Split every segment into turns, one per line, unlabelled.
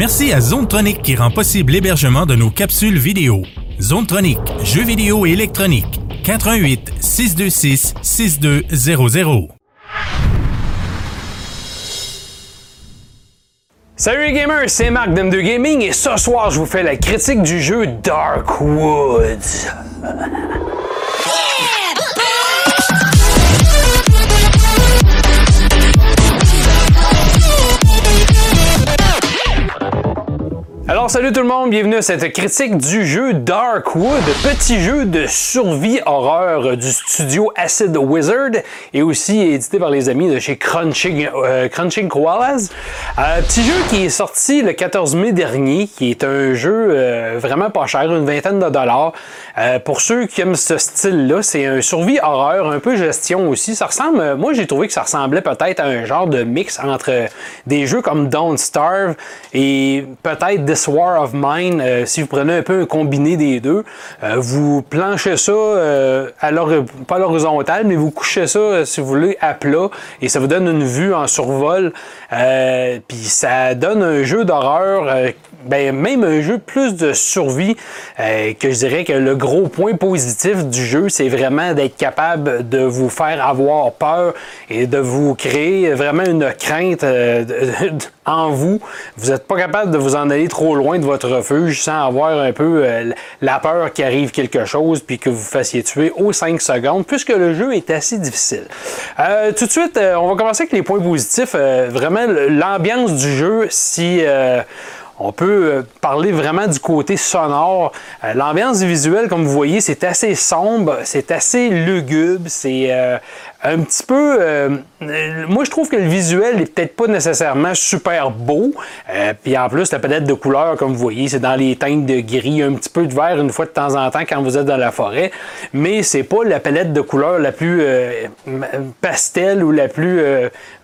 Merci à Zonetronic qui rend possible l'hébergement de nos capsules vidéo. Zonetronic, jeux vidéo et électronique. 88 626 6200.
Salut les gamers, c'est Marc d'M2 Gaming et ce soir je vous fais la critique du jeu Dark salut tout le monde, bienvenue à cette critique du jeu Darkwood, petit jeu de survie horreur du studio Acid Wizard et aussi édité par les amis de chez Crunching, euh, Crunching Koalas. Euh, petit jeu qui est sorti le 14 mai dernier, qui est un jeu euh, vraiment pas cher, une vingtaine de dollars. pour ceux qui aiment ce style-là, c'est un survie horreur, un peu gestion aussi. Ça ressemble, moi j'ai trouvé que ça ressemblait peut-être à un genre de mix entre des jeux comme Don't Starve et peut-être This War of Mine, euh, si vous prenez un peu un combiné des deux, euh, vous planchez ça euh, à pas à l'horizontale, mais vous couchez ça, si vous voulez, à plat, et ça vous donne une vue en survol. Puis ça donne un jeu d'horreur ben, même un jeu plus de survie, que je dirais que le gros point positif du jeu, c'est vraiment d'être capable de vous faire avoir peur et de vous créer vraiment une crainte vous. Vous n'êtes pas capable de vous en aller trop loin de votre refuge sans avoir un peu euh, la peur qu'il arrive quelque chose puis que vous fassiez tuer aux 5 secondes, puisque le jeu est assez difficile. Euh, tout de suite, euh, on va commencer avec les points positifs. vraiment, l'ambiance du jeu, si on peut parler vraiment du côté sonore. L'ambiance visuelle, comme vous voyez, c'est assez sombre, c'est assez lugubre, c'est un petit peu. Euh, moi, je trouve que le visuel est peut-être pas nécessairement super beau. Euh, puis en plus, la palette de couleurs, comme vous voyez, c'est dans les teintes de gris, un petit peu de vert une fois de temps en temps quand vous êtes dans la forêt. Mais c'est pas la palette de couleurs la plus euh, pastel ou la plus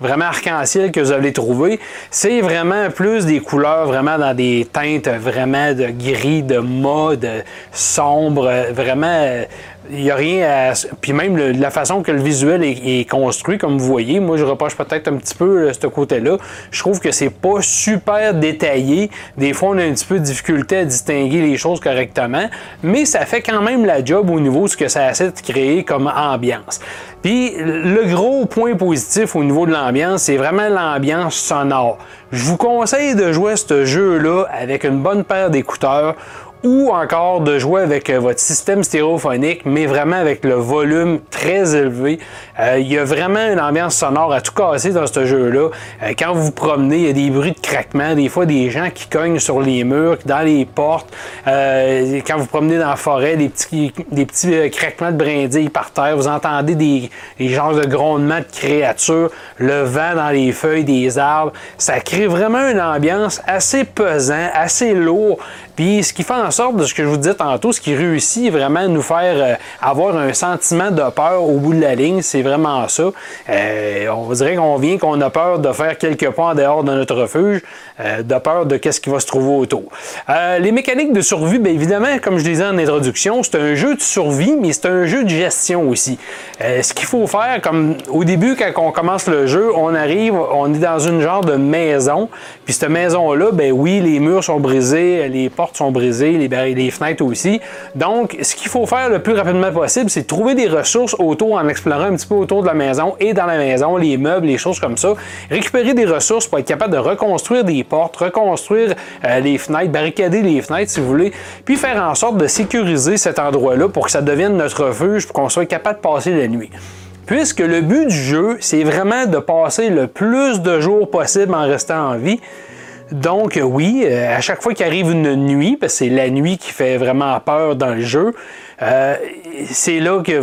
vraiment arc-en-ciel que vous allez trouver. C'est vraiment plus des couleurs vraiment dans des teintes vraiment de gris, de mode, sombre, vraiment il n'y a rien à. Puis même la façon que le visuel est, construit, comme vous voyez, moi je reproche peut-être un petit peu ce côté-là. Je trouve que c'est pas super détaillé. Des fois, on a un petit peu de difficulté à distinguer les choses correctement, mais ça fait quand même la job au niveau de ce que ça essaie de créer comme ambiance. Puis le gros point positif au niveau de l'ambiance, c'est vraiment l'ambiance sonore. Je vous conseille de jouer ce jeu-là avec une bonne paire d'écouteurs ou encore de jouer avec euh, votre système stéréophonique, mais vraiment avec le volume très élevé. Euh, il y a vraiment une ambiance sonore à tout casser dans ce jeu-là. Euh, quand vous vous promenez, il y a des bruits de craquement, des fois des gens qui cognent sur les murs, dans les portes. quand vous promenez dans la forêt, des petits, craquements de brindilles par terre, vous entendez des, des genres de grondements de créatures, le vent dans les feuilles des arbres. Ça crée vraiment une ambiance assez pesante, assez lourde. Puis ce qui fait en sorte de ce que je vous disais tantôt, ce qui réussit vraiment à nous faire euh, avoir un sentiment de peur au bout de la ligne, c'est vraiment ça. Euh, on dirait qu'on vient qu'on a peur de faire quelques pas en dehors de notre refuge, euh, de peur de qu'est-ce qui va se trouver autour. les mécaniques de survie, bien évidemment, comme je disais en introduction, c'est un jeu de survie, mais c'est un jeu de gestion aussi. ce qu'il faut faire, comme au début, quand on commence le jeu, on arrive, on est dans une genre de maison, puis cette maison-là, ben oui, les murs sont brisés, les portes sont brisées, les, fenêtres aussi. Donc, ce qu'il faut faire le plus rapidement possible, c'est trouver des ressources autour en explorant un petit peu autour de la maison et dans la maison, les meubles, les choses comme ça. Récupérer des ressources pour être capable de reconstruire des portes, reconstruire euh, les fenêtres, barricader les fenêtres si vous voulez, puis faire en sorte de sécuriser cet endroit-là pour que ça devienne notre refuge, pour qu'on soit capable de passer la nuit puisque le but du jeu, c'est vraiment de passer le plus de jours possible en restant en vie. Donc oui, euh, à chaque fois qu'il arrive une nuit, parce que c'est la nuit qui fait vraiment peur dans le jeu, euh, c'est là que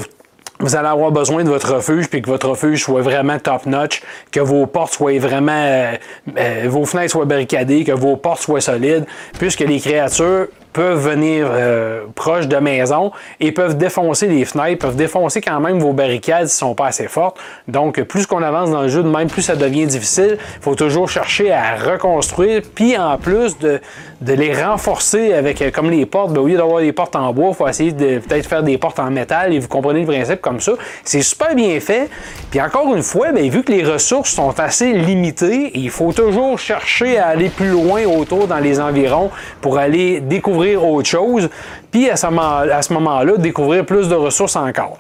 vous allez avoir besoin de votre refuge, puis que votre refuge soit vraiment top-notch, que vos portes soient vraiment, euh, vos fenêtres soient barricadées, que vos portes soient solides, puisque les créatures peuvent venir euh, proche de maison et peuvent défoncer les fenêtres, peuvent défoncer quand même vos barricades s'ils sont pas assez fortes. Donc, plus qu'on avance dans le jeu de même, plus ça devient difficile. Il faut toujours chercher à reconstruire, puis en plus de, de les renforcer avec, euh, comme les portes, ben, au lieu d'avoir des portes en bois, il faut essayer de peut-être faire des portes en métal et vous comprenez le principe comme ça. C'est super bien fait. Puis encore une fois, ben, vu que les ressources sont assez limitées, il faut toujours chercher à aller plus loin autour dans les environs pour aller découvrir autre chose, puis à ce moment-là, découvrir plus de ressources encore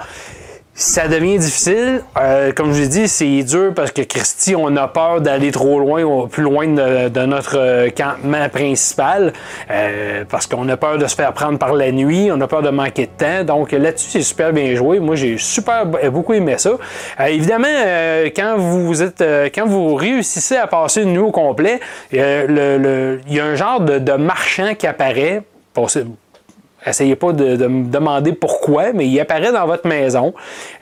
ça devient difficile. Euh, comme je l'ai dit, c'est dur parce que Christy, on a peur d'aller trop loin, plus loin de, notre euh, campement principal, euh, parce qu'on a peur de se faire prendre par la nuit, on a peur de manquer de temps. Donc là-dessus, c'est super bien joué. Moi, j'ai super beaucoup aimé ça. évidemment, quand vous êtes, quand vous réussissez à passer une nuit au complet, il y a un genre de marchand qui apparaît. bortset øh, Essayez pas de, me demander pourquoi, mais il apparaît dans votre maison.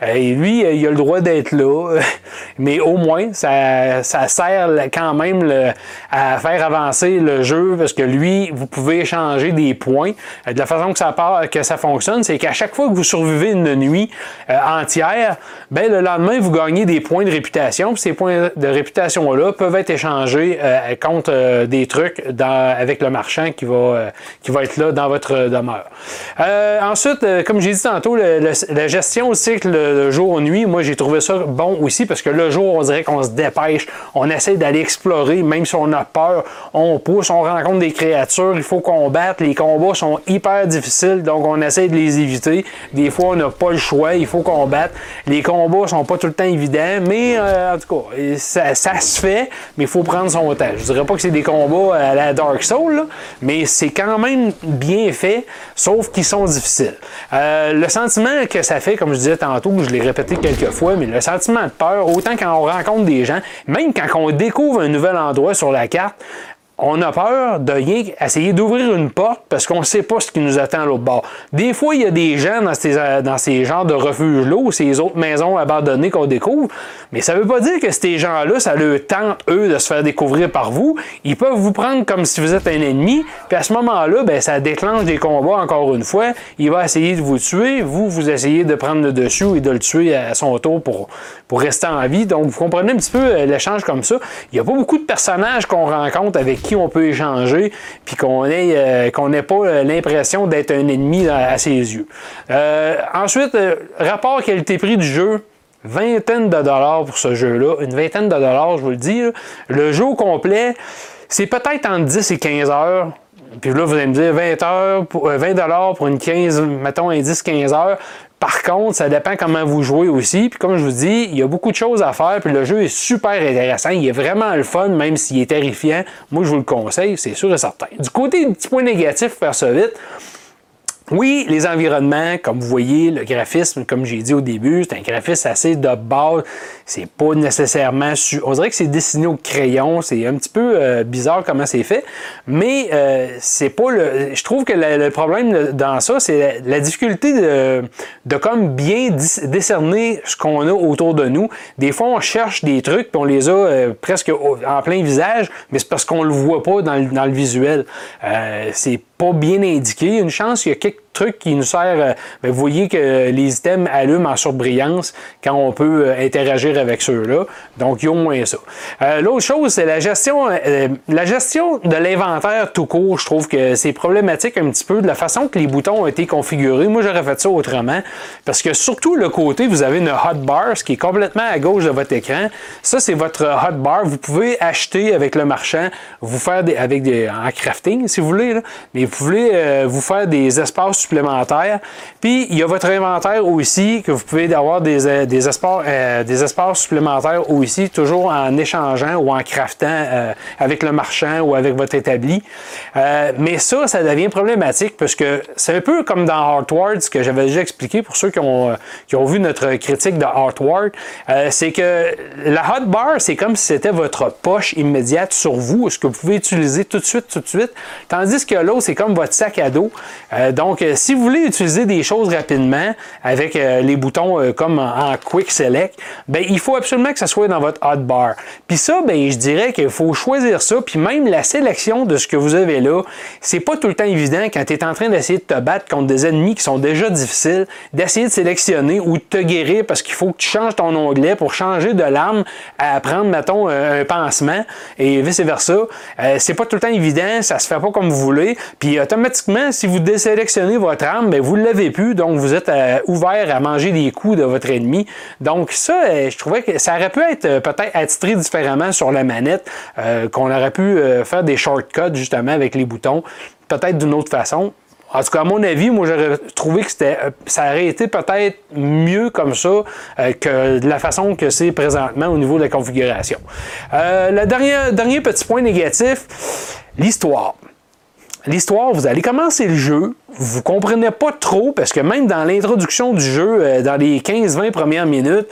Euh, et lui, euh, il a le droit d'être là. mais au moins, ça, sert quand même à faire avancer le jeu parce que lui, vous pouvez échanger des points. Euh, de la façon que ça, part, que ça fonctionne, c'est qu'à chaque fois que vous survivez une nuit entière, ben, le lendemain, vous gagnez des points de réputation. ces points de réputation-là peuvent être échangés contre des trucs avec le marchand qui va, qui va être là dans votre demeure. Euh, ensuite, euh, comme j'ai dit tantôt, la gestion au cycle jour-nuit, moi j'ai trouvé ça bon aussi parce que le jour, on dirait qu'on se dépêche, on essaie d'aller explorer, même si on a peur, on pousse, on rencontre des créatures, il faut combattre, les combats sont hyper difficiles, donc on essaie de les éviter. Des fois, on n'a pas le choix, il faut combattre. Les combats sont pas tout le temps évidents, mais euh, en tout cas, ça, se fait, mais il faut prendre son temps. Je dirais pas que c'est des combats à la Dark Soul, mais c'est quand même bien fait sauf qu'ils sont difficiles. Euh, le sentiment que ça fait, comme je disais tantôt, je l'ai répété quelques fois, mais le sentiment de peur, autant quand on rencontre des gens, même quand on découvre un nouvel endroit sur la carte, on a peur de rien essayer d'ouvrir une porte parce qu'on ne sait pas ce qui nous attend à l'autre bord. Des fois, il y a des gens dans ces, euh, dans ces genres de refuges-là ou ces autres maisons abandonnées qu'on découvre, mais ça ne veut pas dire que ces gens-là, ça leur tente, eux, de se faire découvrir par vous. Ils peuvent vous prendre comme si vous êtes un ennemi, puis à ce moment-là, ben, ça déclenche des combats encore une fois. Il va essayer de vous tuer, vous, vous essayez de prendre le dessus et de le tuer à son tour pour, pour rester en vie. Donc, vous comprenez un petit peu euh, l'échange comme ça. Il n'y a pas beaucoup de personnages qu'on rencontre avec on peut échanger, puis qu'on ait euh, qu'on n'ait pas euh, l'impression d'être un ennemi à, ses yeux. Euh, ensuite, rapport qualité-prix du jeu, vingtaine de dollars pour ce jeu-là, une vingtaine de dollars, je vous le dis. Le jeu au complet, c'est peut-être entre 10 et 15 heures. Puis là, vous allez me dire 20 heures, 20 dollars pour une 15, mettons un 10-15 heures. Par contre, ça dépend comment vous jouez aussi. Puis comme je vous dis, il y a beaucoup de choses à faire. Puis le jeu est super intéressant. Il est vraiment le fun, même s'il est terrifiant. Moi, je vous le conseille, c'est sûr et certain. Du côté, petit point négatif, pour faire ça vite, oui, les environnements, comme vous voyez, le graphisme, comme j'ai dit au début, c'est un graphisme assez de base. C'est pas nécessairement. On dirait que c'est dessiné au crayon. C'est un petit peu euh, bizarre comment c'est fait. Mais euh, c'est pas le. Je trouve que le, problème dans ça, c'est la, difficulté de, de comme bien décerner ce qu'on a autour de nous. Des fois, on cherche des trucs puis on les a euh, presque en plein visage, mais c'est parce qu'on le voit pas dans le, dans le visuel. c'est pas bien indiqué. Une chance, il y a quelques truc qui nous sert. Euh, ben, vous voyez que les items allument en surbrillance quand on peut euh, interagir avec ceux-là. Donc, il y a au moins ça. Euh, l'autre chose, c'est la gestion, la gestion de l'inventaire tout court. Je trouve que c'est problématique un petit peu de la façon que les boutons ont été configurés. Moi, j'aurais fait ça autrement. Parce que surtout le côté, vous avez une hotbar, ce qui est complètement à gauche de votre écran. Ça, c'est votre hotbar. Vous pouvez acheter avec le marchand, vous faire des, avec des, en crafting, si vous voulez, mais vous pouvez vous faire des espaces supplémentaires. Puis il y a votre inventaire aussi que vous pouvez avoir des, euh, des, espaces, euh, des espaces supplémentaires aussi, toujours en échangeant ou en craftant euh, avec le marchand ou avec votre établi. mais ça, ça devient problématique parce que c'est un peu comme dans Heartward, ce que j'avais déjà expliqué pour ceux qui ont, qui ont vu notre critique de Heartward. c'est que la hotbar, c'est comme si c'était votre poche immédiate sur vous, ce que vous pouvez utiliser tout de suite, tout de suite. Tandis que l'autre, c'est comme votre sac à dos. donc, euh, si vous voulez utiliser des choses rapidement avec euh, les boutons euh, comme en, Quick Select, ben, il faut absolument que ça soit dans votre hotbar. Puis ça, ben, je dirais qu'il faut choisir ça. Puis même la sélection de ce que vous avez là, c'est pas tout le temps évident quand tu es en train d'essayer de te battre contre des ennemis qui sont déjà difficiles, d'essayer de sélectionner ou de te guérir parce qu'il faut que tu changes ton onglet pour changer de l'arme à prendre, mettons, un pansement et vice-versa. c'est pas tout le temps évident, ça se fait pas comme vous voulez. Puis automatiquement, si vous désélectionnez votre arme, ben, vous ne l'avez plus, donc vous êtes euh, ouvert à manger des coups de votre ennemi. Donc ça, euh, je trouvais que ça aurait pu être euh, peut-être attitré différemment sur la manette, qu'on aurait pu faire des shortcuts justement avec les boutons, peut-être d'une autre façon. En tout cas, à mon avis, moi, j'aurais trouvé que c'était, ça aurait été peut-être mieux comme ça que de la façon que c'est présentement au niveau de la configuration. le dernier, dernier petit point négatif, l'histoire l'histoire, vous allez commencer le jeu, vous comprenez pas trop, parce que même dans l'introduction du jeu, euh, dans les 15-20 premières minutes,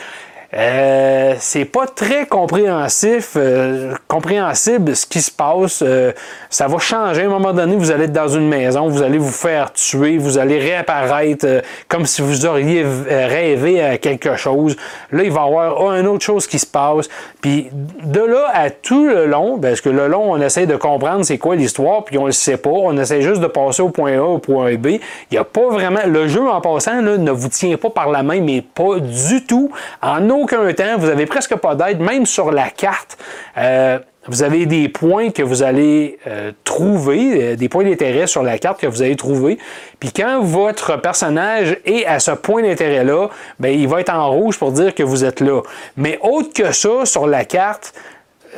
euh, c'est pas très compréhensif, euh, compréhensible ce qui se passe. Euh, ça va changer à un moment donné. Vous allez être dans une maison, vous allez vous faire tuer, vous allez réapparaître comme si vous auriez rêvé à quelque chose. Là, il va y avoir oh, une autre chose qui se passe. Puis de là à tout le long, parce que le long, on essaie de comprendre c'est quoi l'histoire, puis on le sait pas. On essaie juste de passer au point A au point B. Il n'y a pas vraiment. Le jeu en passant là, ne vous tient pas par la main, mais pas du tout. Aucun temps, vous n'avez presque pas d'aide, même sur la carte. Euh, vous avez des points que vous allez euh, trouver, euh, des points d'intérêt sur la carte que vous allez trouver. Puis quand votre personnage est à ce point d'intérêt-là, ben, il va être en rouge pour dire que vous êtes là. Mais autre que ça, sur la carte,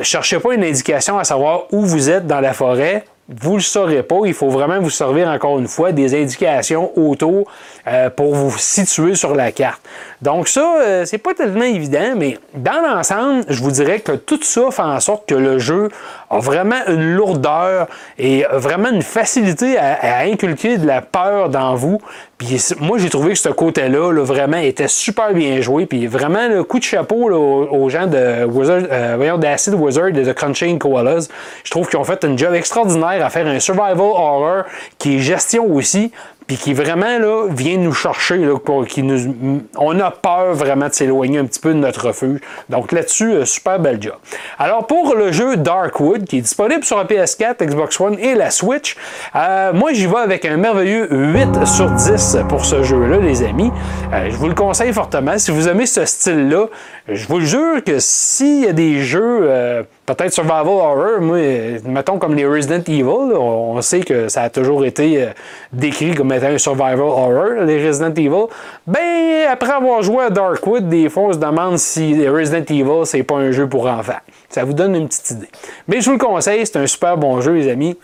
cherchez pas une indication à savoir où vous êtes dans la forêt vous le saurez pas. Il faut vraiment vous servir encore une fois des indications autour euh, pour vous situer sur la carte. Donc ça, euh, c'est pas tellement évident, mais dans l'ensemble, je vous dirais que tout ça fait en sorte que le jeu a vraiment une lourdeur et vraiment une facilité à, inculquer de la peur dans vous. Puis moi, j'ai trouvé que ce côté-là, vraiment, était super bien joué. Puis vraiment, le coup de chapeau aux, gens de Wizard, euh, d'Acid Wizard et de Crunching Koalas. Je trouve qu'ils ont fait un job extraordinaire à faire un survival horror qui est gestion aussi puis qui vraiment là, vient nous chercher, là, qui nous, on a peur vraiment de s'éloigner un petit peu de notre refuge. Donc là-dessus, euh, super bel job. Alors pour le jeu Darkwood, qui est disponible sur la PS4, Xbox One et la Switch, euh, moi j'y vais avec un merveilleux 8 sur 10 pour ce jeu-là, les amis. Euh, je vous le conseille fortement. Si vous aimez ce style-là, je vous jure que s'il y a des jeux peut-être survival horror, moi, mettons comme les Resident Evil, on sait que ça a toujours été décrit comme un survival horror, les Resident Evil, ben, après avoir joué à Darkwood, des fois, on se demande si Resident Evil, c'est pas un jeu pour enfants. Ça vous donne une petite idée. Mais je vous le conseille, c'est un super bon jeu, les amis.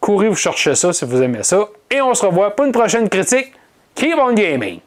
Courez vous chercher ça si vous aimez ça. Et on se revoit pour une prochaine critique. Keep on gaming!